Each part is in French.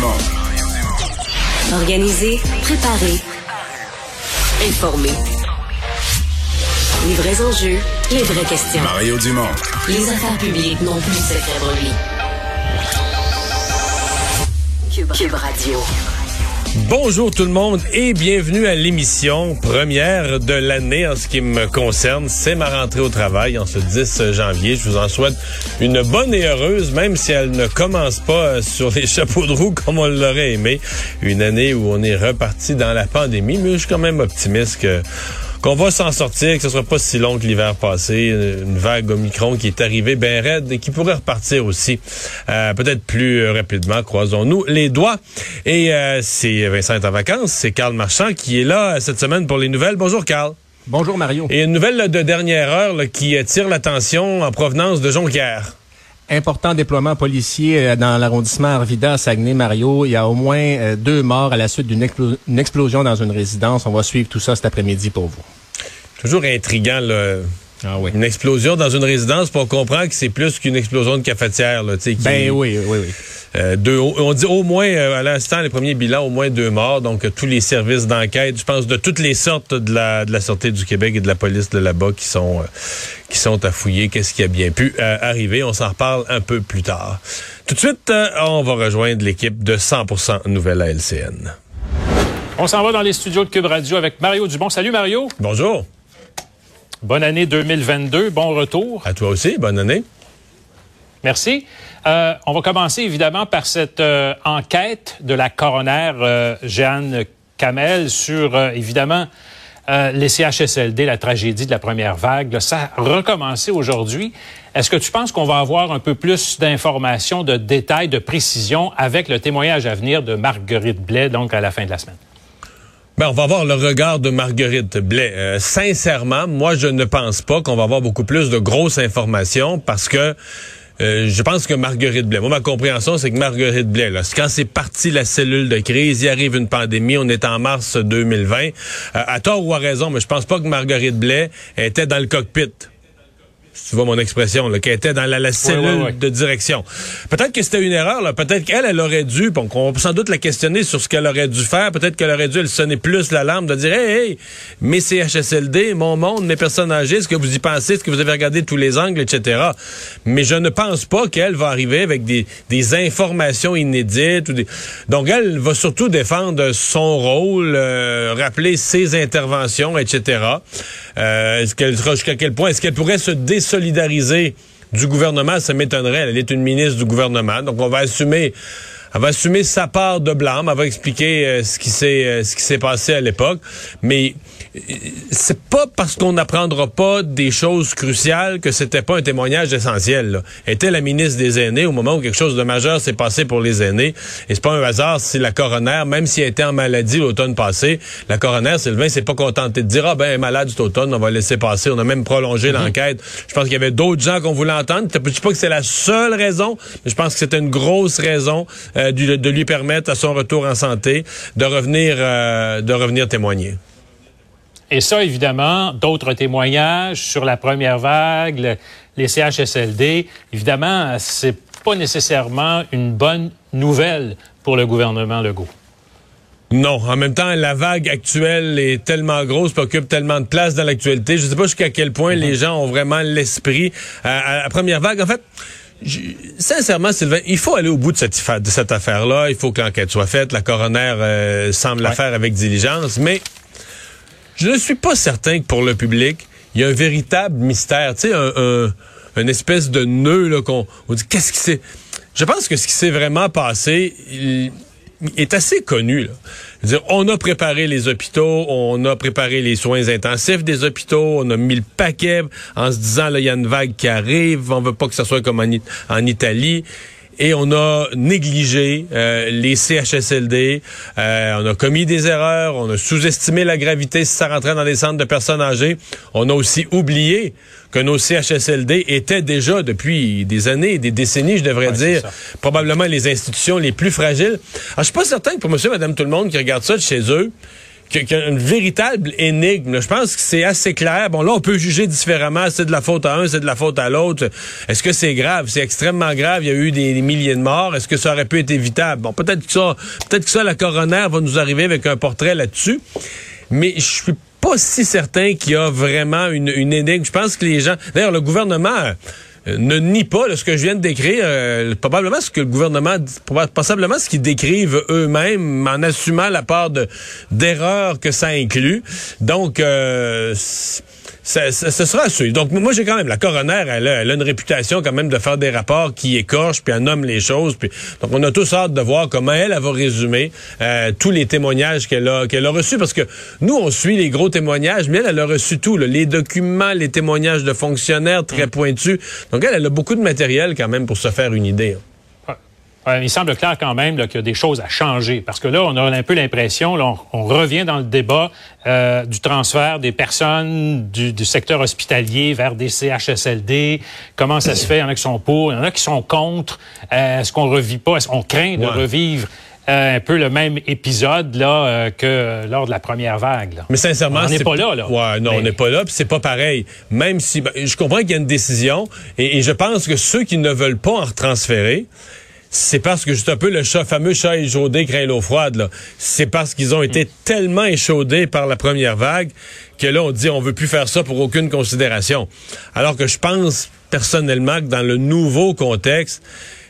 Dumont. Organiser, préparer, informer. Les vrais enjeux, les vraies questions. Mario Dumont. Les affaires publiques n'ont plus de secret lui. Cube, Cube Radio. Bonjour tout le monde et bienvenue à l'émission première de l'année en ce qui me concerne. C'est ma rentrée au travail en ce 10 janvier. Je vous en souhaite une bonne et heureuse, même si elle ne commence pas sur les chapeaux de roue comme on l'aurait aimé. Une année où on est reparti dans la pandémie, mais je suis quand même optimiste que qu'on va s'en sortir, que ce sera pas si long que l'hiver passé, une vague Omicron qui est arrivée bien raide et qui pourrait repartir aussi euh, peut-être plus rapidement, croisons-nous les doigts. Et euh, c'est Vincent est en vacances, c'est Carl Marchand qui est là cette semaine pour les nouvelles. Bonjour Carl. Bonjour Mario. Et une nouvelle là, de dernière heure là, qui attire l'attention en provenance de Jonquière important déploiement policier euh, dans l'arrondissement Arvida à Saguenay-Mario. Il y a au moins euh, deux morts à la suite d'une explosion dans une résidence. On va suivre tout ça cet après-midi pour vous. Toujours intriguant, là. Ah oui. Une explosion dans une résidence, pour comprendre que c'est plus qu'une explosion de cafetière. Là, qui, ben oui, oui, oui. Euh, deux, on dit au moins, euh, à l'instant, les premiers bilans, au moins deux morts. Donc, tous les services d'enquête, je pense, de toutes les sortes de la, de la Sûreté du Québec et de la police de là-bas qui sont, euh, qui sont à fouiller. Qu'est-ce qui a bien pu arriver? On s'en reparle un peu plus tard. Tout de suite, on va rejoindre l'équipe de 100% Nouvelle à LCN. On s'en va dans les studios de Cube Radio avec Mario Dubon. Salut, Mario. Bonjour. Bonne année 2022. Bon retour. À toi aussi. Bonne année. Merci. Euh, on va commencer évidemment par cette euh, enquête de la coroner euh, Jeanne Kamel sur évidemment les CHSLD, la tragédie de la première vague. ça a recommencé aujourd'hui. Est-ce que tu penses qu'on va avoir un peu plus d'informations, de détails, de précisions avec le témoignage à venir de Marguerite Blais, donc à la fin de la semaine? Ben, on va voir le regard de Marguerite Blais. Euh, sincèrement, moi, je ne pense pas qu'on va avoir beaucoup plus de grosses informations parce que euh, je pense que Marguerite Blais, moi, ma compréhension, c'est que Marguerite Blais, là, quand c'est parti la cellule de crise, il arrive une pandémie, on est en mars 2020, euh, à tort ou à raison, mais je pense pas que Marguerite Blais était dans le cockpit tu vois mon expression, là, qui était dans la, cellule de direction. Peut-être que c'était une erreur, là. Peut-être qu'elle, elle aurait dû, on, on peut sans doute la questionner sur ce qu'elle aurait dû faire. Peut-être qu'elle aurait dû, elle sonner plus l'alarme de dire, hey, hey, mes CHSLD, mon monde, mes personnes âgées, est-ce que vous y pensez, est-ce que vous avez regardé tous les angles, etc. Mais je ne pense pas qu'elle va arriver avec des, des informations inédites ou des... Donc, elle va surtout défendre son rôle, euh, rappeler ses interventions, etc. Euh, est-ce qu'elle sera jusqu'à quel point, est-ce qu'elle pourrait se dé solidariser du gouvernement, ça m'étonnerait. Elle est une ministre du gouvernement, donc on va assumer elle va assumer sa part de blâme, elle va expliquer euh, ce qui s'est euh, ce qui s'est passé à l'époque, mais c'est pas parce qu'on n'apprendra pas des choses cruciales que c'était pas un témoignage essentiel. Là. était la ministre des aînés au moment où quelque chose de majeur s'est passé pour les aînés. Et c'est pas un hasard si la coroner, même si elle était en maladie l'automne passé, la coroner, Sylvain, s'est pas contentée de dire, ah ben, elle est malade cet automne, on va laisser passer. On a même prolongé mm-hmm. l'enquête. Je pense qu'il y avait d'autres gens qu'on voulait entendre. Je dis pas que c'est la seule raison, mais je pense que c'était une grosse raison euh, de lui permettre à son retour en santé de revenir, euh, de revenir témoigner. Et ça, évidemment, d'autres témoignages sur la première vague, les CHSLD, évidemment, c'est pas nécessairement une bonne nouvelle pour le gouvernement Legault. Non, en même temps, la vague actuelle est tellement grosse, occupe tellement de place dans l'actualité. Je ne sais pas jusqu'à quel point les gens ont vraiment l'esprit. à, la première vague, en fait, sincèrement, Sylvain, il faut aller au bout de cette, de cette affaire-là. Il faut que l'enquête soit faite. La coroner euh, semble la faire avec diligence, mais je ne suis pas certain que pour le public, il y a un véritable mystère, tu sais, un, une espèce de nœud là qu'on on dit qu'est-ce qui s'est. Je pense que ce qui s'est vraiment passé il, est assez connu. Là. Dire, on a préparé les hôpitaux, on a préparé les soins intensifs des hôpitaux, on a mis le paquet en se disant là il y a une vague qui arrive, on veut pas que ça soit comme en Italie et on a négligé euh, les CHSLD, euh, on a commis des erreurs, on a sous-estimé la gravité si ça rentrait dans les centres de personnes âgées, on a aussi oublié que nos CHSLD étaient déjà depuis des années, des décennies, je devrais dire, probablement les institutions les plus fragiles. Alors, je suis pas certain que pour monsieur, madame, tout le monde qui regarde ça de chez eux, une véritable énigme. Je pense que c'est assez clair. Bon, là, on peut juger différemment. C'est de la faute à un, c'est de la faute à l'autre. Est-ce que c'est grave? C'est extrêmement grave. Il y a eu des, milliers de morts. Est-ce que ça aurait pu être évitable? Bon, peut-être que ça, peut-être que ça, la coroner va nous arriver avec un portrait là-dessus. Mais je suis pas si certain qu'il y a vraiment une, énigme. Je pense que les gens... D'ailleurs, le gouvernement ne nie pas ce que je viens de décrire, euh, probablement ce que le gouvernement, possiblement ce qu'ils décrivent eux-mêmes en assumant la part d'erreurs que ça inclut. Donc, euh, ça, ce sera à suivre. Donc, moi, j'ai quand même, la coroner, elle a, une réputation quand même de faire des rapports qui écorchent, puis elle nomme les choses. Puis, donc, on a tous hâte de voir comment elle, elle va résumer euh, tous les témoignages qu'elle a, qu'elle a reçus. Parce que nous, on suit les gros témoignages, mais elle, elle a reçu tout. les documents, les témoignages de fonctionnaires très mm. pointus. Donc, elle, elle a beaucoup de matériel quand même pour se faire une idée. Hein il semble clair quand même qu'il y a des choses à changer parce que là, on a un peu l'impression, on, on, revient dans le débat euh, du transfert des personnes du, du, secteur hospitalier vers des CHSLD. Comment ça se fait? Il y en a qui sont pour, il y en a qui sont contre. Euh, est-ce qu'on revit pas? Est-ce qu'on craint de revivre? Euh, un peu le même épisode là euh, que lors de la première vague. Là? Mais sincèrement, on n'est pas là. là. Ouais, non, on n'est pas là, puis c'est pas pareil. Même si ben, je comprends qu'il y a une décision, et, et, je pense que ceux qui ne veulent pas en retransférer, c'est parce que juste un peu le chat, fameux chat échaudé craint l'eau froide. Là. C'est parce qu'ils ont été tellement échaudés par la première vague que là, on dit on veut plus faire ça pour aucune considération. Alors que je pense personnellement que dans le nouveau contexte,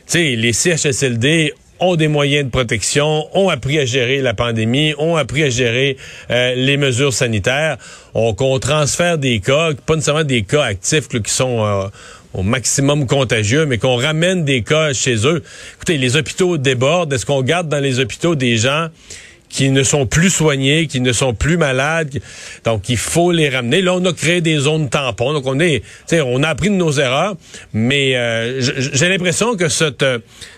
tu sais, les CHSLD ont des moyens de protection, ont appris à gérer la pandémie, ont appris à gérer euh, les mesures sanitaires. On, qu'on transfère des cas, pas nécessairement des cas actifs qui sont euh, au maximum contagieux, mais qu'on ramène des cas chez eux. Écoutez, les hôpitaux débordent. Est-ce qu'on garde dans les hôpitaux des gens qui ne sont plus soignés, qui ne sont plus malades? Donc, il faut les ramener. Là, on a créé des zones tampons. Donc, on est, on a appris de nos erreurs, mais euh, j'ai l'impression que cette,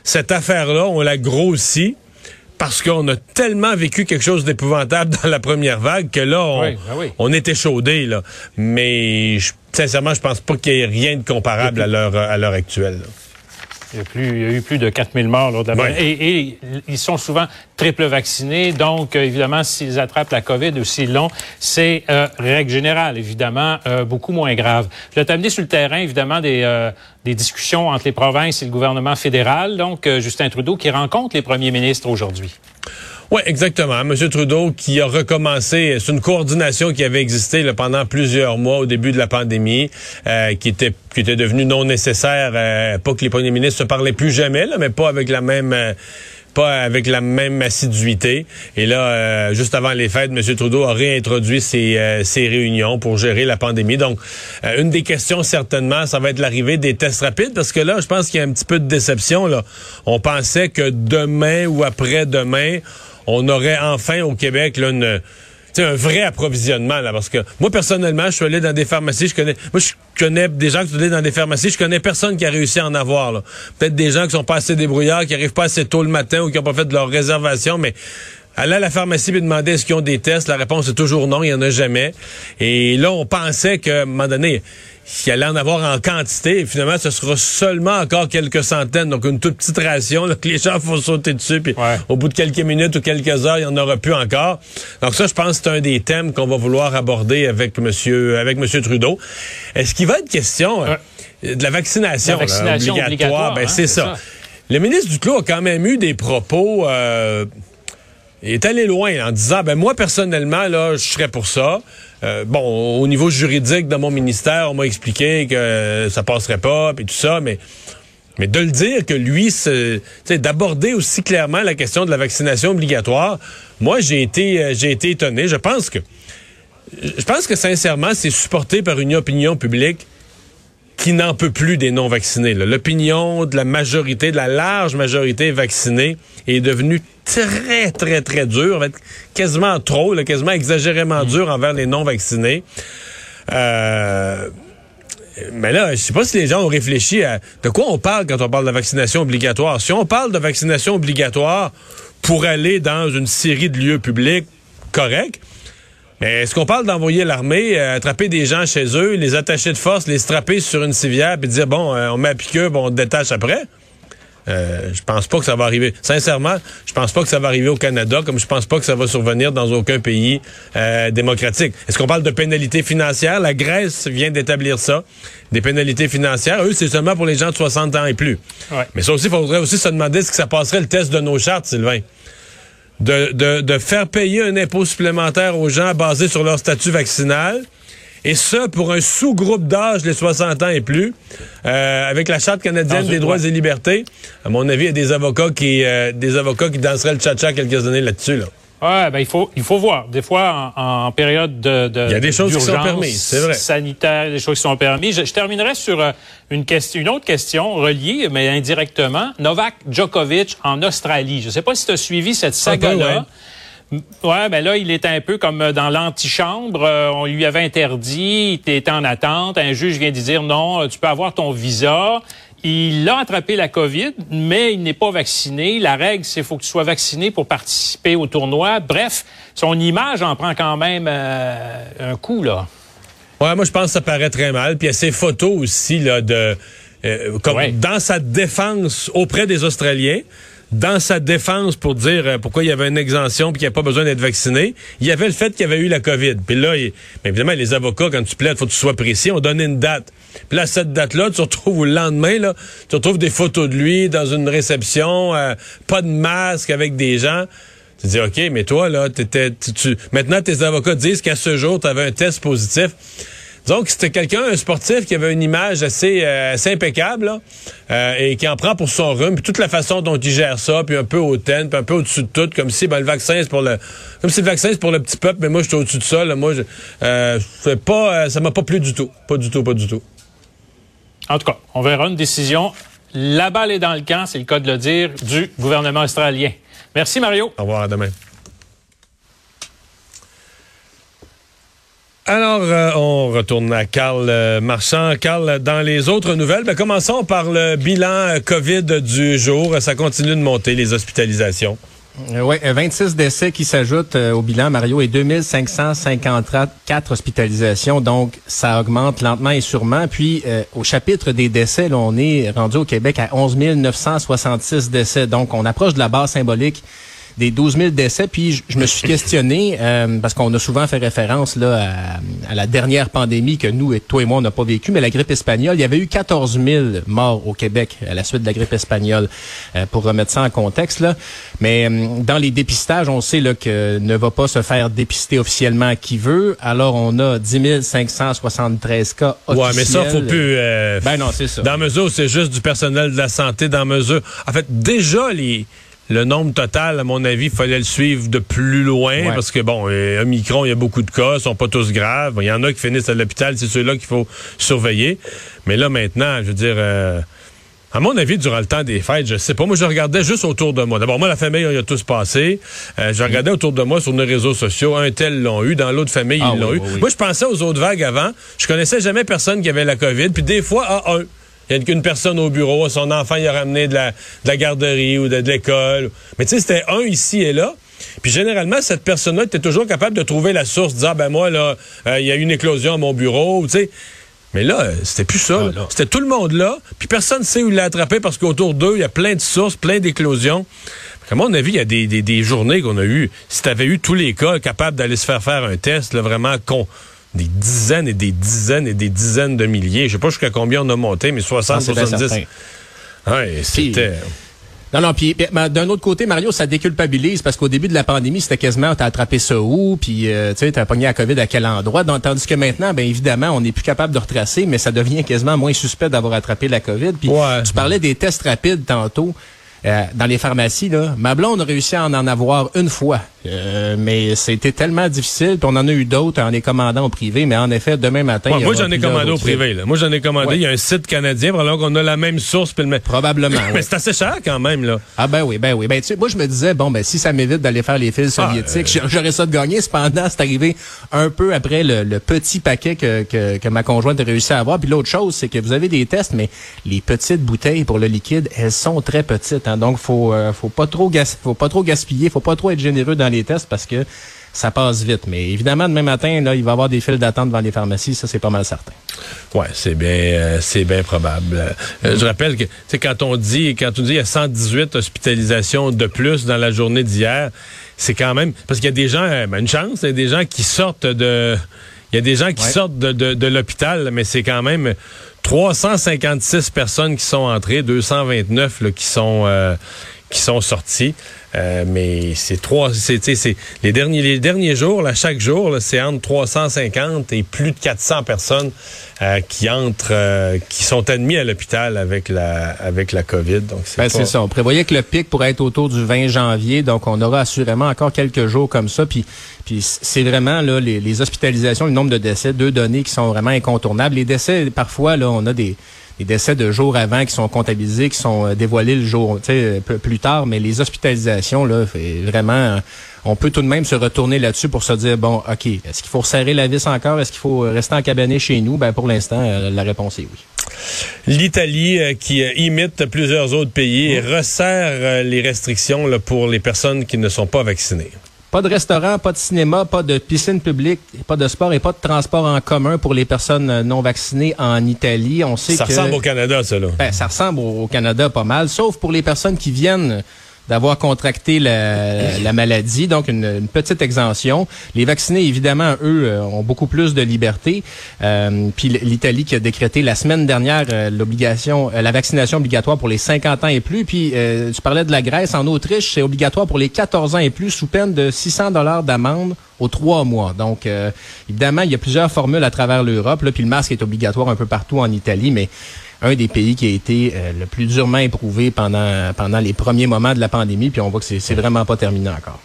cette affaire-là, on l'a grossit parce qu'on a tellement vécu quelque chose d'épouvantable dans la première vague que là, on, ben on est échaudé. Là. Mais je sincèrement, je pense pas qu'il y ait rien de comparable à l'heure à l'heure actuelle. Il y, a plus, il y, a eu plus de 4000 morts lors de la et, et, ils sont souvent triple vaccinés. Donc, euh, évidemment, s'ils attrapent la COVID ou s'ils l'ont, c'est, euh, règle générale, évidemment, euh, beaucoup moins grave. Je vais t'amener sur le terrain, évidemment, des, euh, des discussions entre les provinces et le gouvernement fédéral. Donc, Justin Trudeau qui rencontre les premiers ministres aujourd'hui. Oui, exactement. M. Trudeau qui a recommencé, c'est une coordination qui avait existé là, pendant plusieurs mois au début de la pandémie, euh, qui était qui était devenue non nécessaire. Euh, pas que les premiers ministres se parlaient plus jamais, là, mais pas avec la même euh, pas avec la même assiduité. Et là, juste avant les fêtes, M. Trudeau a réintroduit ces, ces réunions pour gérer la pandémie. Donc, une des questions, certainement, ça va être l'arrivée des tests rapides, parce que là, je pense qu'il y a un petit peu de déception. Là. On pensait que demain ou après-demain, on aurait enfin au Québec là, une un vrai approvisionnement là parce que moi personnellement je suis allé dans des pharmacies je connais moi je connais des gens qui sont allés dans des pharmacies je connais personne qui a réussi à en avoir peut-être des gens qui sont pas assez débrouillards qui arrivent pas assez tôt le matin ou qui ont pas fait de leur réservation mais Aller à la pharmacie et demander est-ce qu'ils ont des tests, la réponse est toujours non, il n'y en a jamais. Et là, on pensait qu'à un moment donné, il allait en avoir en quantité. Et finalement, ce sera seulement encore quelques centaines. Donc, une toute petite ration que les gens font sauter dessus. Puis au bout de quelques minutes ou quelques heures, il n'y en aura plus encore. Donc ça, je pense que c'est un des thèmes qu'on va vouloir aborder avec monsieur, avec monsieur Trudeau. Est-ce qu'il va être question euh, de la vaccination, obligatoire? ben, hein, c'est ça. Le ministre Duclos a quand même eu des propos... Euh, il est allé loin en disant, ben moi personnellement, là, je serais pour ça. Euh, bon, au niveau juridique dans mon ministère, on m'a expliqué que ça passerait pas, puis tout ça, mais mais de le dire que lui, d'aborder aussi clairement la question de la vaccination obligatoire, moi j'ai été euh, j'ai été étonné. Je pense que je pense que sincèrement, c'est supporté par une opinion publique qui n'en peut plus des non-vaccinés. L'opinion de la majorité, de la large majorité vaccinée est devenue très, très, très dure, quasiment trop, quasiment exagérément mm. dure envers les non-vaccinés. Euh, mais là, je sais pas si les gens ont réfléchi à de quoi on parle quand on parle de vaccination obligatoire. Si on parle de vaccination obligatoire pour aller dans une série de lieux publics, correct. Mais est-ce qu'on parle d'envoyer l'armée, euh, attraper des gens chez eux, les attacher de force, les strapper sur une civière, puis dire bon, euh, on met à piqueux, bon, on détache après? Euh, je pense pas que ça va arriver. Sincèrement, je pense pas que ça va arriver au Canada, comme je pense pas que ça va survenir dans aucun pays euh, démocratique. Est-ce qu'on parle de pénalités financières? La Grèce vient d'établir ça. Des pénalités financières. Eux, c'est seulement pour les gens de 60 ans et plus. Ouais. Mais ça aussi, il faudrait aussi se demander ce que ça passerait le test de nos chartes, Sylvain. De, de, de faire payer un impôt supplémentaire aux gens basé sur leur statut vaccinal. Et ça, pour un sous-groupe d'âge, les 60 ans et plus, euh, avec la Charte canadienne des droits et libertés, à mon avis, il y a des avocats qui, euh, des avocats qui danseraient le cha-cha quelques années là-dessus. Là. Ouais, ben il faut il faut voir. Des fois, en, en période de, de Il y a des choses qui sont permises, c'est vrai. Sanitaire, des choses qui sont permises. Je, je terminerai sur euh, une question, une autre question reliée, mais indirectement. Novak Djokovic en Australie. Je ne sais pas si tu as suivi cette saga-là. Ouais, ben là, il est un peu comme dans l'antichambre. Euh, on lui avait interdit, il était en attente. Un juge vient de dire non, euh, tu peux avoir ton visa. Il a attrapé la COVID, mais il n'est pas vacciné. La règle, c'est qu'il faut que tu sois vacciné pour participer au tournoi. Bref, son image en prend quand même euh, un coup, là. Ouais, moi, je pense que ça paraît très mal. Puis il y a ces photos aussi, là, de. euh, comme Ouais. dans sa défense auprès des Australiens, dans sa défense pour dire euh, pourquoi il y avait une exemption puis qu'il n'y a pas besoin d'être vacciné, il y avait le fait qu'il y avait eu la COVID. Puis là, il- mais évidemment, les avocats, quand tu plaides, faut que tu sois précis. On donnait une date. Puis là, cette date-là, tu retrouves le lendemain, là, tu retrouves des photos de lui dans une réception, euh, pas de masque avec des gens. Tu dis, OK, mais toi, là, t'étais, tu, tu- maintenant, tes avocats disent qu'à ce jour, tu avais un test positif. Donc, c'était quelqu'un, un sportif qui avait une image assez, euh, assez impeccable, là, euh, et qui en prend pour son rhume, puis toute la façon dont il gère ça, puis un peu hautaine, puis un peu au-dessus de tout, comme si ben, le vaccin, c'est pour le, comme si le vaccin, c'est pour le petit peuple, mais moi, je suis au-dessus de ça, là, moi, je, euh, pas, euh, ça m'a pas plu du tout. Pas du tout, pas du tout. En tout cas, on verra une décision. La balle est dans le camp, c'est le cas de le dire, du gouvernement australien. Merci, Mario. Au revoir, à demain. Alors, euh, on retourne à Carl euh, Marchand. Carl, dans les autres nouvelles, ben, commençons par le bilan euh, COVID du jour. Ça continue de monter, les hospitalisations. oui, 26 décès qui s'ajoutent au bilan, Mario, et 2554 hospitalisations. Donc, ça augmente lentement et sûrement. Puis, au chapitre des décès, on est rendu au Québec à 11 966 décès. Donc, on approche de la barre symbolique des 12 000 décès. Puis, je, je me suis questionné, euh, parce qu'on a souvent fait référence là à, à la dernière pandémie que nous, et toi et moi, on n'a pas vécu, mais la grippe espagnole. Il y avait eu 14 000 morts au Québec à la suite de la grippe espagnole, euh, pour remettre ça en contexte. Là. Mais euh, dans les dépistages, on sait là, que ne va pas se faire dépister officiellement qui veut. Alors, on a 10 573 cas officiels. Ouais, mais ça, faut plus. euh, Ben non, c'est ça. Dans mesure, où c'est juste du personnel de la santé. Dans mesure. En fait, déjà, les. Le nombre total, à mon avis, il fallait le suivre de plus loin Ouais. parce que, bon, euh, Omicron, il y a beaucoup de cas, ils sont pas tous graves. Il y en a qui finissent à l'hôpital, c'est ceux-là qu'il faut surveiller. Mais là, maintenant, je veux dire, euh, à mon avis, durant le temps des fêtes, je sais pas. Moi, je regardais juste autour de moi. D'abord, moi, la famille, il y a tous passé. Euh, je regardais autour de moi sur nos réseaux sociaux. Un tel l'ont eu. Dans l'autre famille, Ah ils l'ont oui, eu. oui. Moi, je pensais aux autres vagues avant. Je connaissais jamais personne qui avait la COVID. Puis des fois, à un. Il y a une personne au bureau, son enfant il a ramené de la, de la garderie ou de, de l'école. Mais tu sais, c'était un ici et là. Puis généralement, cette personne-là était toujours capable de trouver la source, disant, ben moi, là, euh, il y a eu une éclosion à mon bureau, tu sais. Mais là, euh, c'était plus ça. Ah. C'était tout le monde là, puis personne ne sait où il l'a attrapé parce qu'autour d'eux, il y a plein de sources, plein d'éclosions. À mon avis, il y a des, des, des journées qu'on a eues. Si tu avais eu tous les cas capables d'aller se faire faire un test, là, vraiment con. Des dizaines et des dizaines et des dizaines de milliers. Je sais pas jusqu'à combien on a monté, mais 60, Ah, c'est bien 70. certain. Ouais, c'était. Non, non, puis puis, ben, d'un autre côté, Mario, ça déculpabilise parce qu'au début de la pandémie, c'était quasiment t'as attrapé ça où, puis euh, tu sais, t'as pogné la COVID à quel endroit? Donc, tandis que maintenant, ben évidemment, on n'est plus capable de retracer, mais ça devient quasiment moins suspect d'avoir attrapé la COVID. Puis Ouais. tu parlais des tests rapides tantôt. Euh, dans les pharmacies, là, ma blonde a réussi à en en avoir une fois. Euh, mais c'était tellement difficile, puis on en a eu d'autres en les commandant au privé, mais en effet, demain matin... Ouais, moi, j'en ai commandé au privé. Là. Moi, j'en ai commandé. Ouais. Il y a un site canadien, probablement qu'on a la même source. puis le Probablement, Mais ouais. c'est assez cher quand même, là. Ah ben oui, ben oui. Ben tu sais, moi je me disais bon ben si ça m'évite d'aller faire les fils Ah, soviétiques, j'a- j'aurais ça de gagner. Cependant, c'est arrivé un peu après le, le petit paquet que, que, que ma conjointe a réussi à avoir. Puis l'autre chose, c'est que vous avez des tests, mais les petites bouteilles pour le liquide, elles sont très petites. Hein, donc faut euh, faut pas trop gas faut pas trop gaspiller, faut pas trop être généreux dans les tests parce que ça passe vite. Mais évidemment, demain matin, là, il va y avoir des files d'attente devant les pharmacies. Ça, c'est pas mal certain. Ouais, c'est bien, euh, c'est bien probable. Euh, je rappelle que, c'est quand on dit, quand on dit il y a 118 hospitalisations de plus dans la journée d'hier, c'est quand même parce qu'il y a des gens, ben, une chance, il y a des gens qui sortent de, il y a des gens qui sortent de, de, de l'hôpital, mais c'est quand même 356 personnes qui sont entrées, 229 là, qui sont euh, qui sont sorties. Euh, mais c'est trois, c'est les derniers les derniers jours là, chaque jour, c'est entre 350 et plus de 400 personnes euh, qui entrent, euh, qui sont admis à l'hôpital avec la avec la COVID. Donc c'est ben, ça. On prévoyait que le pic pourrait être autour du 20 janvier, donc on aura assurément encore quelques jours comme ça. Puis puis c'est vraiment là les, les hospitalisations, le nombre de décès, deux données qui sont vraiment incontournables. Les décès, parfois là, on a des les décès de jours avant qui sont comptabilisés, qui sont euh, dévoilés le jour plus tard, mais les hospitalisations, là, vraiment, euh, on peut tout de même se retourner là-dessus pour se dire, bon, OK, est-ce qu'il faut resserrer la vis encore? Est-ce qu'il faut rester en cabinet chez nous? Ben, pour l'instant, euh, la réponse est oui. L'Italie qui imite plusieurs autres pays et resserre les restrictions pour les personnes qui ne sont pas vaccinées. Pas de restaurant, pas de cinéma, pas de piscine publique, pas de sport et pas de transport en commun pour les personnes non vaccinées en Italie. On sait ça ressemble au Canada, ça là. Ben, ça ressemble au Canada pas mal, sauf pour les personnes qui viennent d'avoir contracté la, la, maladie, donc une, une, petite exemption. Les vaccinés, évidemment, eux, euh, ont beaucoup plus de liberté. Euh, puis l'Italie qui a décrété la semaine dernière euh, l'obligation, la vaccination obligatoire pour les 50 ans et plus. Puis tu parlais de la Grèce, en Autriche, c'est obligatoire pour les 14 ans et plus sous peine de 600 dollars d'amende aux trois mois. Donc, évidemment, il y a plusieurs formules à travers l'Europe. Puis le masque est obligatoire un peu partout en Italie, mais un des pays qui a été euh, le plus durement éprouvé pendant, les premiers moments de la pandémie, puis on voit que c'est vraiment pas terminé encore.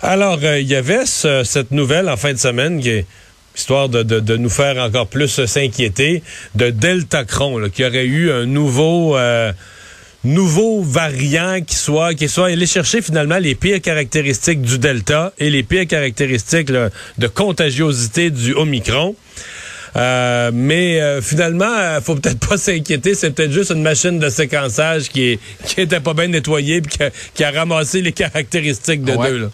Alors, euh, il y avait cette nouvelle en fin de semaine histoire de, nous faire encore plus s'inquiéter, de Delta Cron, qui aurait eu un nouveau... Euh, variant qui soit qui soit chercher finalement les pires caractéristiques du delta et les pires caractéristiques de contagiosité du omicron. Euh, mais euh, finalement, euh, faut peut-être pas s'inquiéter. C'est peut-être juste une machine de séquençage qui est qui était pas bien nettoyée puis qui a, ramassé les caractéristiques de deux. Là.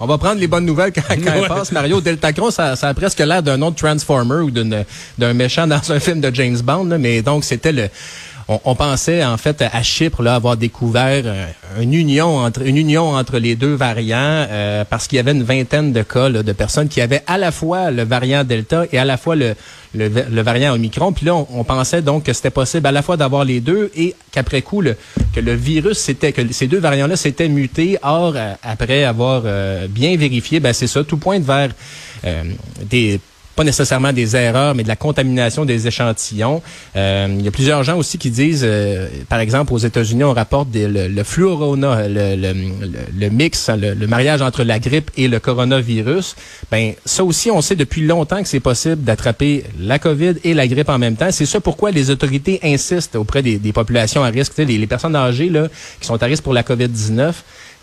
On va prendre les bonnes nouvelles quand, quand passe. Mario Deltacron, ça, ça a presque l'air d'un autre Transformer ou d'un méchant dans un film de James Bond. mais donc, c'était le on, pensait en fait à Chypre là, avoir découvert euh, une union entre une union entre les deux variants euh, parce qu'il y avait une vingtaine de cas de personnes qui avaient à la fois le variant Delta et à la fois le, le, variant Omicron. Puis là, on, pensait donc que c'était possible à la fois d'avoir les deux et qu'après coup, le, que le virus, c'était que ces deux variants-là s'étaient mutés. Or, euh, après avoir bien vérifié, ben c'est ça, tout pointe vers des pas nécessairement des erreurs, mais de la contamination des échantillons. Euh, il y a plusieurs gens aussi qui disent, euh, par exemple, aux États-Unis, on rapporte le, le le, le, mix, le, mariage entre la grippe et le coronavirus. Ben ça aussi, on sait depuis longtemps que c'est possible d'attraper la COVID et la grippe en même temps. C'est ça pourquoi les autorités insistent auprès des, des populations à risque, les, les personnes âgées là, qui sont à risque pour la COVID-19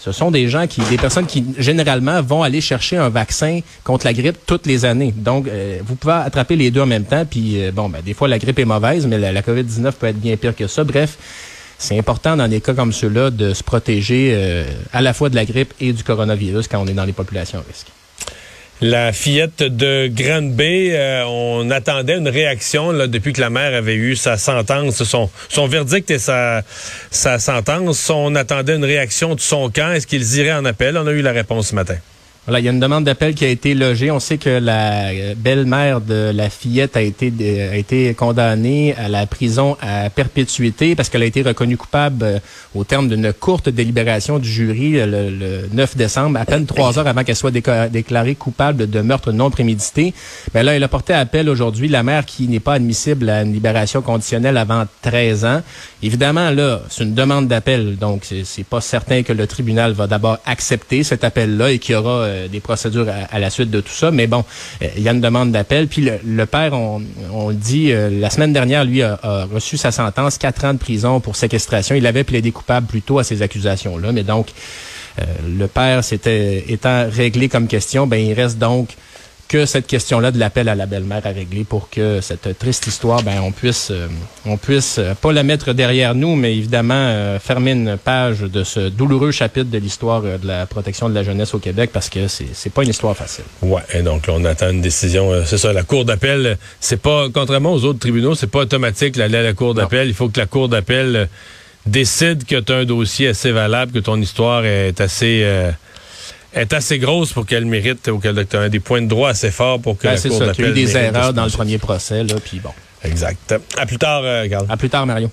ce sont des gens qui, des personnes qui généralement vont aller chercher un vaccin contre la grippe toutes les années. Donc, euh, vous pouvez attraper les deux en même temps. Puis, euh, bon, ben, des fois la grippe est mauvaise, mais la, COVID-19 peut être bien pire que ça. Bref, c'est important dans des cas comme ceux-là de se protéger euh, à la fois de la grippe et du coronavirus quand on est dans les populations à risque. La fillette de Grande Bay, euh, on attendait une réaction là, depuis que la mère avait eu sa sentence, son, verdict et sa, sa sentence. On attendait une réaction de son camp. Est-ce qu'ils iraient en appel? On a eu la réponse ce matin. Voilà, il y a une demande d'appel qui a été logée. On sait que la belle-mère de la fillette a été a été condamnée à la prison à perpétuité parce qu'elle a été reconnue coupable euh, au terme d'une courte délibération du jury euh, le, 9 décembre, à peine trois heures avant qu'elle soit déclarée coupable de meurtre non prémédité. Ben là, elle a porté appel aujourd'hui. La mère qui n'est pas admissible à une libération conditionnelle avant 13 ans. Évidemment, là, c'est une demande d'appel, donc c'est pas certain que le tribunal va d'abord accepter cet appel-là et qu'il y aura euh, des procédures à, la suite de tout ça. Mais bon, euh, il y a une demande d'appel. Puis le, père, on, on dit, euh, la semaine dernière, lui a, reçu sa sentence, quatre ans de prison pour séquestration. Il avait plaidé coupable plutôt à ces accusations-là. Mais donc, le père, c'était étant réglé comme question, ben il reste donc que cette question-là de l'appel à la belle-mère à régler pour que cette triste histoire, ben, on puisse, euh, on puisse euh, pas la mettre derrière nous, mais évidemment euh, fermer une page de ce douloureux chapitre de l'histoire de la protection de la jeunesse au Québec parce que c'est, pas une histoire facile. Ouais, et donc là, on attend une décision. c'est ça, la cour d'appel, c'est pas, contrairement aux autres tribunaux, c'est pas automatique l'aller à la cour d'appel. Il faut que la cour d'appel décide que tu as un dossier assez valable, que ton histoire est assez est assez grosse pour qu'elle mérite ou qu'elle ait des points de droit assez forts pour que ben, la Cour d'appel. Il y a eu des erreurs dans le premier procès, là, puis bon. Exact. À plus tard, euh, Carl. À plus tard, Mario.